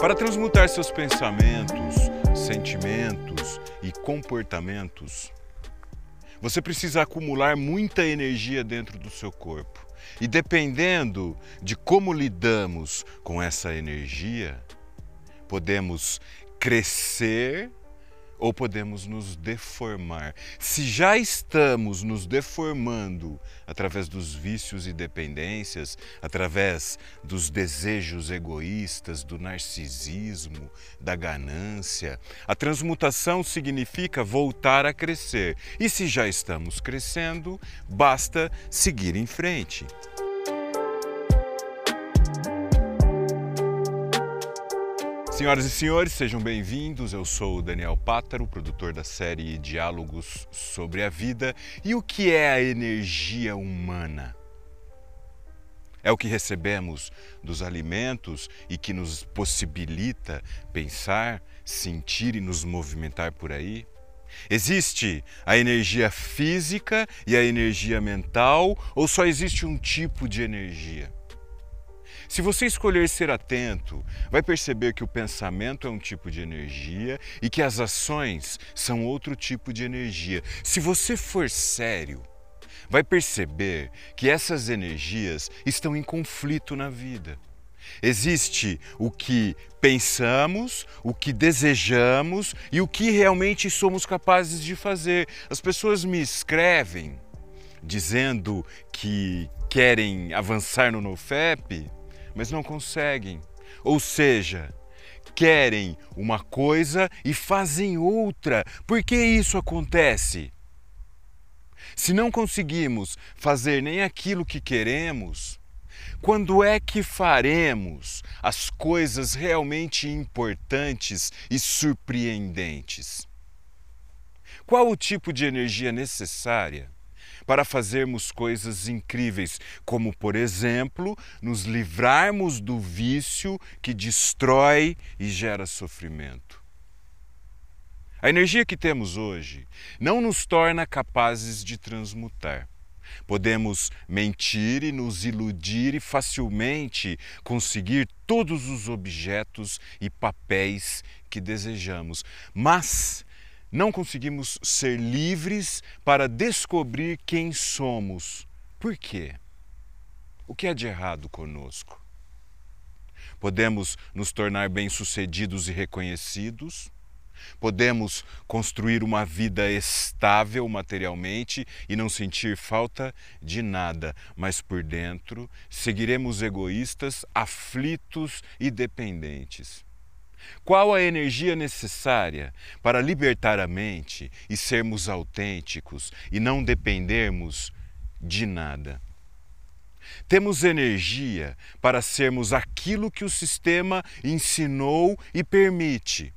Para transmutar seus pensamentos, sentimentos e comportamentos, você precisa acumular muita energia dentro do seu corpo. E dependendo de como lidamos com essa energia, podemos crescer ou podemos nos deformar. Se já estamos nos deformando através dos vícios e dependências, através dos desejos egoístas, do narcisismo, da ganância, a transmutação significa voltar a crescer. E se já estamos crescendo, basta seguir em frente. Senhoras e senhores, sejam bem-vindos. Eu sou o Daniel Pátaro, produtor da série Diálogos sobre a Vida. E o que é a energia humana? É o que recebemos dos alimentos e que nos possibilita pensar, sentir e nos movimentar por aí? Existe a energia física e a energia mental ou só existe um tipo de energia? Se você escolher ser atento, vai perceber que o pensamento é um tipo de energia e que as ações são outro tipo de energia. Se você for sério, vai perceber que essas energias estão em conflito na vida. Existe o que pensamos, o que desejamos e o que realmente somos capazes de fazer. As pessoas me escrevem dizendo que querem avançar no NoFap mas não conseguem. Ou seja, querem uma coisa e fazem outra. Por que isso acontece? Se não conseguimos fazer nem aquilo que queremos, quando é que faremos as coisas realmente importantes e surpreendentes? Qual o tipo de energia necessária para fazermos coisas incríveis, como, por exemplo, nos livrarmos do vício que destrói e gera sofrimento. A energia que temos hoje não nos torna capazes de transmutar. Podemos mentir e nos iludir e facilmente conseguir todos os objetos e papéis que desejamos, mas não conseguimos ser livres para descobrir quem somos. Por quê? O que há de errado conosco? Podemos nos tornar bem-sucedidos e reconhecidos, podemos construir uma vida estável materialmente e não sentir falta de nada, mas por dentro seguiremos egoístas, aflitos e dependentes. Qual a energia necessária para libertar a mente e sermos autênticos e não dependermos de nada? Temos energia para sermos aquilo que o sistema ensinou e permite.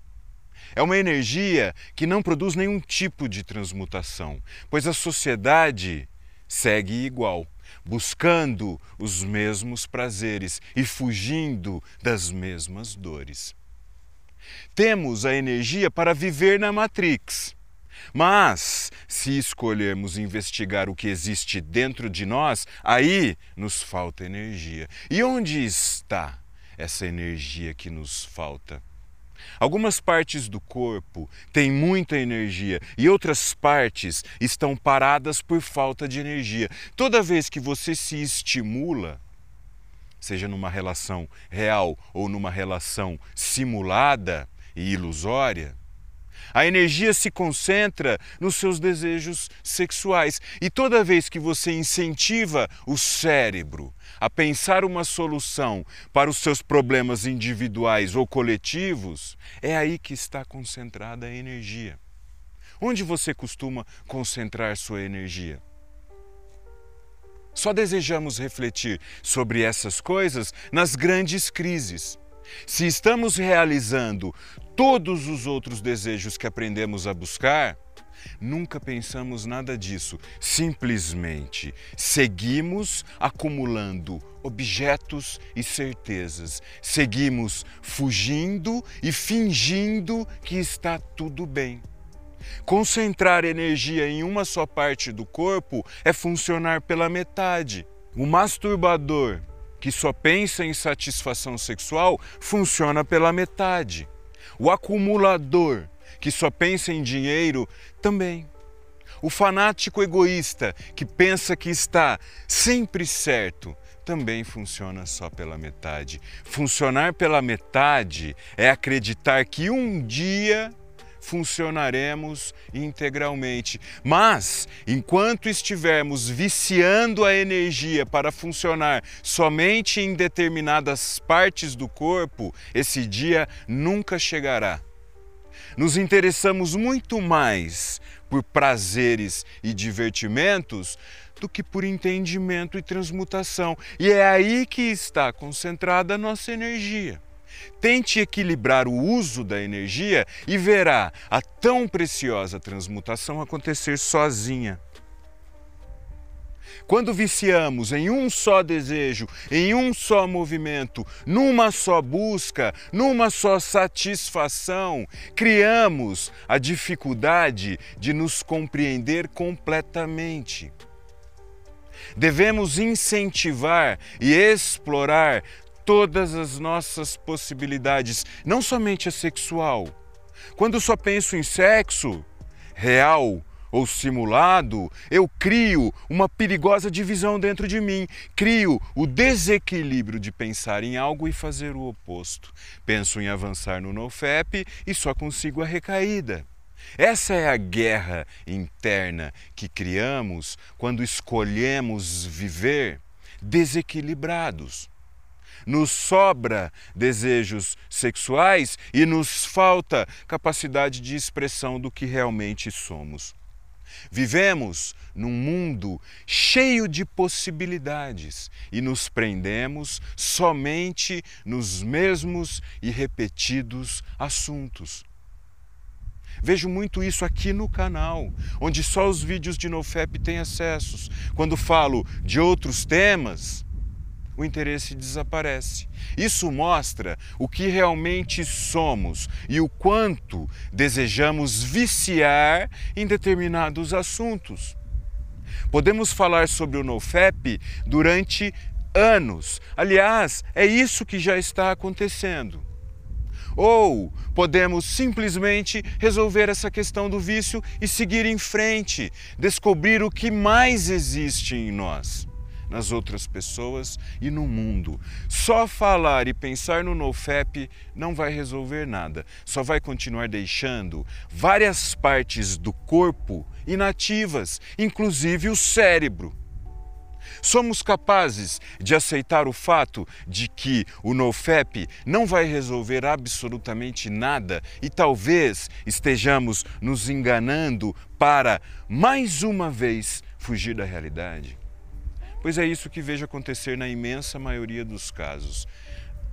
É uma energia que não produz nenhum tipo de transmutação, pois a sociedade segue igual, buscando os mesmos prazeres e fugindo das mesmas dores. Temos a energia para viver na Matrix. Mas, se escolhermos investigar o que existe dentro de nós, aí nos falta energia. E onde está essa energia que nos falta? Algumas partes do corpo têm muita energia e outras partes estão paradas por falta de energia. Toda vez que você se estimula, seja numa relação real ou numa relação simulada e ilusória, a energia se concentra nos seus desejos sexuais. E toda vez que você incentiva o cérebro a pensar uma solução para os seus problemas individuais ou coletivos, é aí que está concentrada a energia. Onde você costuma concentrar sua energia? Só desejamos refletir sobre essas coisas nas grandes crises. Se estamos realizando todos os outros desejos que aprendemos a buscar, nunca pensamos nada disso. Simplesmente seguimos acumulando objetos e certezas. Seguimos fugindo e fingindo que está tudo bem. Concentrar energia em uma só parte do corpo é funcionar pela metade. O masturbador que só pensa em satisfação sexual, funciona pela metade. O acumulador, que só pensa em dinheiro, também. O fanático egoísta, que pensa que está sempre certo, também funciona só pela metade. Funcionar pela metade é acreditar que um dia funcionaremos integralmente. Mas, enquanto estivermos viciando a energia para funcionar somente em determinadas partes do corpo, esse dia nunca chegará. Nos interessamos muito mais por prazeres e divertimentos do que por entendimento e transmutação. E é aí que está concentrada a nossa energia. Tente equilibrar o uso da energia e verá a tão preciosa transmutação acontecer sozinha. Quando viciamos em um só desejo, em um só movimento, numa só busca, numa só satisfação, criamos a dificuldade de nos compreender completamente. Devemos incentivar e explorar todas as nossas possibilidades, não somente a sexual. Quando só penso em sexo real ou simulado, eu crio uma perigosa divisão dentro de mim, crio o desequilíbrio de pensar em algo e fazer o oposto. Penso em avançar no NoFap e só consigo a recaída. Essa é a guerra interna que criamos quando escolhemos viver desequilibrados. Nos sobra desejos sexuais e nos falta capacidade de expressão do que realmente somos. Vivemos num mundo cheio de possibilidades e nos prendemos somente nos mesmos e repetidos assuntos. Vejo muito isso aqui no canal, onde só os vídeos de NoFap têm acessos. Quando falo de outros temas, o interesse desaparece. Isso mostra o que realmente somos e o quanto desejamos viciar em determinados assuntos. Podemos falar sobre o NoFap durante anos. Aliás, é isso que já está acontecendo. Ou podemos simplesmente resolver essa questão do vício e seguir em frente, descobrir o que mais existe em nós nas outras pessoas e no mundo. Só falar e pensar no NoFap não vai resolver nada, só vai continuar deixando várias partes do corpo inativas, inclusive o cérebro. Somos capazes de aceitar o fato de que o NoFap não vai resolver absolutamente nada e talvez estejamos nos enganando para, mais uma vez, fugir da realidade? Pois é isso que vejo acontecer na imensa maioria dos casos.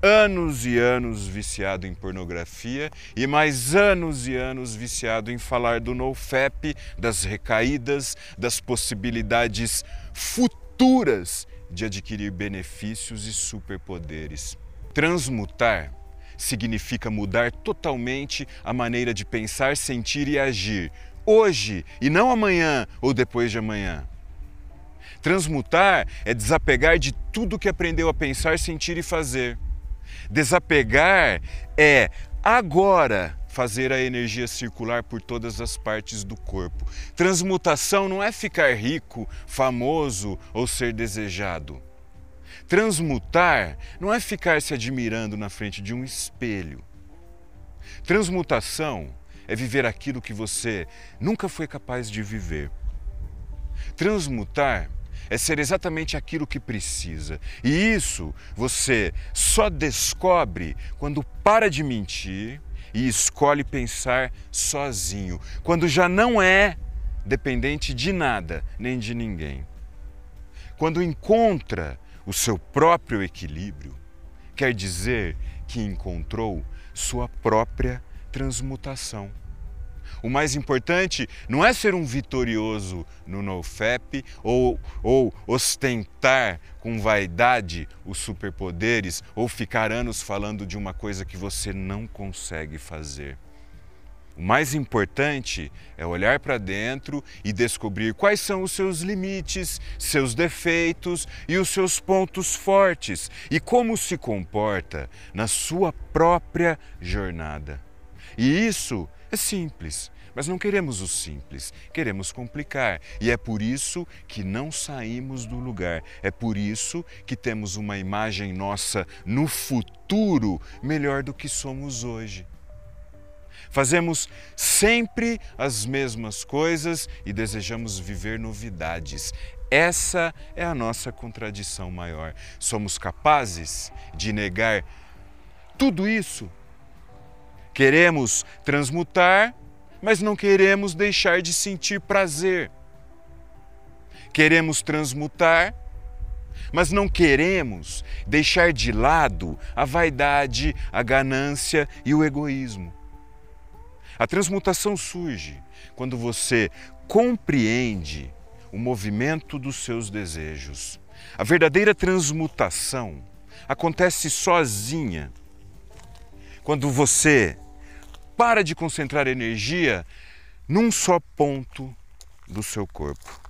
Anos e anos viciado em pornografia e mais anos e anos viciado em falar do NoFap, das recaídas, das possibilidades futuras de adquirir benefícios e superpoderes. Transmutar significa mudar totalmente a maneira de pensar, sentir e agir, hoje e não amanhã ou depois de amanhã. Transmutar é desapegar de tudo que aprendeu a pensar, sentir e fazer. Desapegar é agora fazer a energia circular por todas as partes do corpo. Transmutação não é ficar rico, famoso ou ser desejado. Transmutar não é ficar se admirando na frente de um espelho. Transmutação é viver aquilo que você nunca foi capaz de viver. Transmutar é ser exatamente aquilo que precisa. E isso você só descobre quando para de mentir e escolhe pensar sozinho, quando já não é dependente de nada nem de ninguém. Quando encontra o seu próprio equilíbrio, quer dizer que encontrou sua própria transmutação. O mais importante não é ser um vitorioso no NoFap ou, ou ostentar com vaidade os superpoderes ou ficar anos falando de uma coisa que você não consegue fazer. O mais importante é olhar para dentro e descobrir quais são os seus limites, seus defeitos e os seus pontos fortes e como se comporta na sua própria jornada. E isso é simples, mas não queremos o simples, queremos complicar. E é por isso que não saímos do lugar. É por isso que temos uma imagem nossa no futuro melhor do que somos hoje. Fazemos sempre as mesmas coisas e desejamos viver novidades. Essa é a nossa contradição maior. Somos capazes de negar tudo isso. Queremos transmutar, mas não queremos deixar de sentir prazer. Queremos transmutar, mas não queremos deixar de lado a vaidade, a ganância e o egoísmo. A transmutação surge quando você compreende o movimento dos seus desejos. A verdadeira transmutação acontece sozinha quando você para de concentrar energia num só ponto do seu corpo.